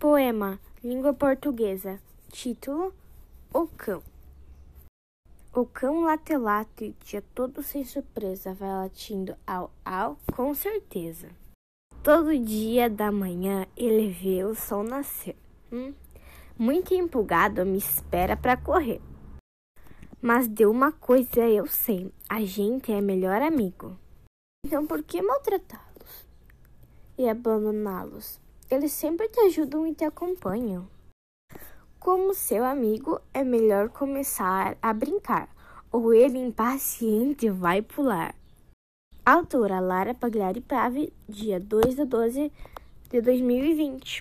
Poema Língua Portuguesa Título O Cão O cão late-late dia todo sem surpresa Vai latindo ao ao com certeza Todo dia da manhã ele vê o sol nascer hum? Muito empolgado me espera para correr Mas de uma coisa eu sei A gente é melhor amigo Então por que maltratá-los? E abandoná-los? Eles sempre te ajudam e te acompanham. Como seu amigo, é melhor começar a brincar, ou ele impaciente vai pular. Autora Lara Pagliari Prave, dia 2 de 12 de 2020.